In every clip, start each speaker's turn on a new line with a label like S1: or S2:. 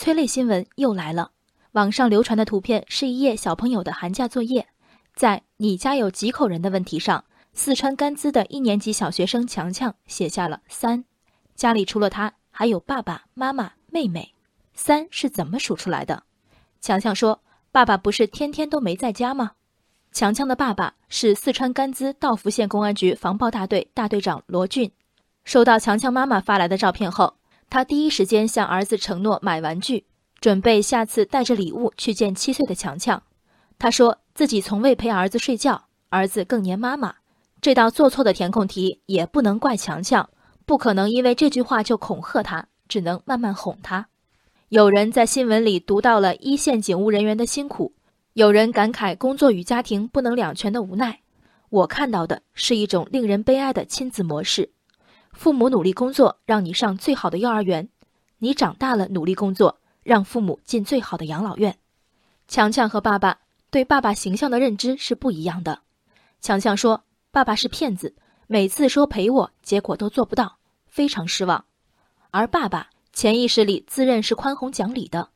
S1: 催泪新闻又来了。网上流传的图片是一页小朋友的寒假作业，在“你家有几口人”的问题上，四川甘孜的一年级小学生强强写下了三，家里除了他还有爸爸妈妈、妹妹。三是怎么数出来的？强强说：“爸爸不是天天都没在家吗？”强强的爸爸是四川甘孜道孚县公安局防暴大队大队长罗俊。收到强强妈妈发来的照片后，他第一时间向儿子承诺买玩具。准备下次带着礼物去见七岁的强强。他说自己从未陪儿子睡觉，儿子更黏妈妈。这道做错的填空题也不能怪强强，不可能因为这句话就恐吓他，只能慢慢哄他。有人在新闻里读到了一线警务人员的辛苦，有人感慨工作与家庭不能两全的无奈。我看到的是一种令人悲哀的亲子模式：父母努力工作，让你上最好的幼儿园；你长大了努力工作。让父母进最好的养老院。强强和爸爸对爸爸形象的认知是不一样的。强强说：“爸爸是骗子，每次说陪我，结果都做不到，非常失望。”而爸爸潜意识里自认是宽宏讲理的。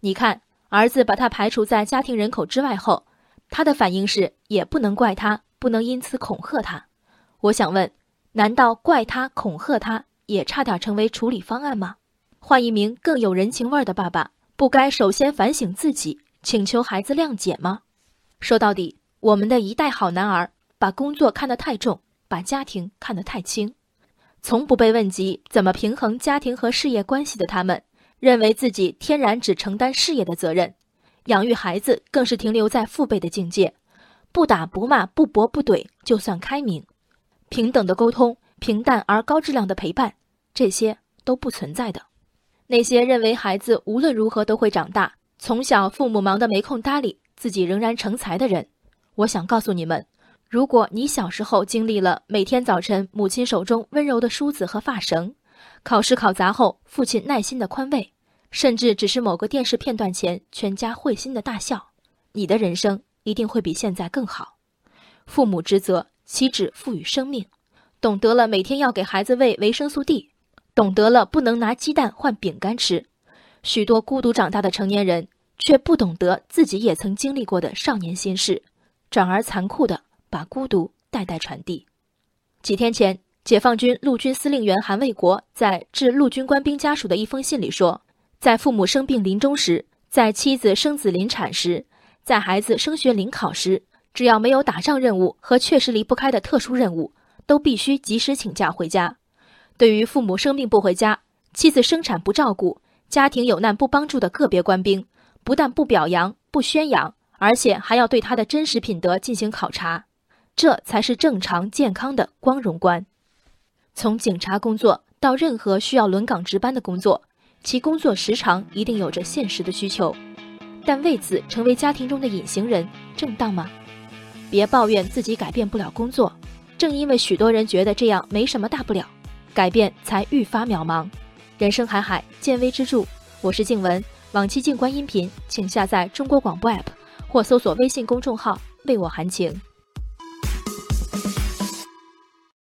S1: 你看，儿子把他排除在家庭人口之外后，他的反应是：也不能怪他，不能因此恐吓他。我想问：难道怪他、恐吓他也差点成为处理方案吗？换一名更有人情味的爸爸，不该首先反省自己，请求孩子谅解吗？说到底，我们的一代好男儿把工作看得太重，把家庭看得太轻，从不被问及怎么平衡家庭和事业关系的他们，认为自己天然只承担事业的责任，养育孩子更是停留在父辈的境界，不打不骂不驳不怼就算开明，平等的沟通，平淡而高质量的陪伴，这些都不存在的。那些认为孩子无论如何都会长大，从小父母忙得没空搭理，自己仍然成才的人，我想告诉你们：如果你小时候经历了每天早晨母亲手中温柔的梳子和发绳，考试考砸后父亲耐心的宽慰，甚至只是某个电视片段前全家会心的大笑，你的人生一定会比现在更好。父母职责岂止赋予生命？懂得了每天要给孩子喂维生素 D。懂得了不能拿鸡蛋换饼干吃，许多孤独长大的成年人却不懂得自己也曾经历过的少年心事，转而残酷的把孤独代代传递。几天前，解放军陆军司令员韩卫国在致陆军官兵家属的一封信里说，在父母生病临终时，在妻子生子临产时，在孩子升学临考时，只要没有打仗任务和确实离不开的特殊任务，都必须及时请假回家。对于父母生病不回家、妻子生产不照顾、家庭有难不帮助的个别官兵，不但不表扬、不宣扬，而且还要对他的真实品德进行考察，这才是正常健康的光荣观。从警察工作到任何需要轮岗值班的工作，其工作时长一定有着现实的需求，但为此成为家庭中的隐形人，正当吗？别抱怨自己改变不了工作，正因为许多人觉得这样没什么大不了。改变才愈发渺茫，人生海海，见微知著。我是静文，往期静观音频，请下载中国广播 app 或搜索微信公众号“为我含情”。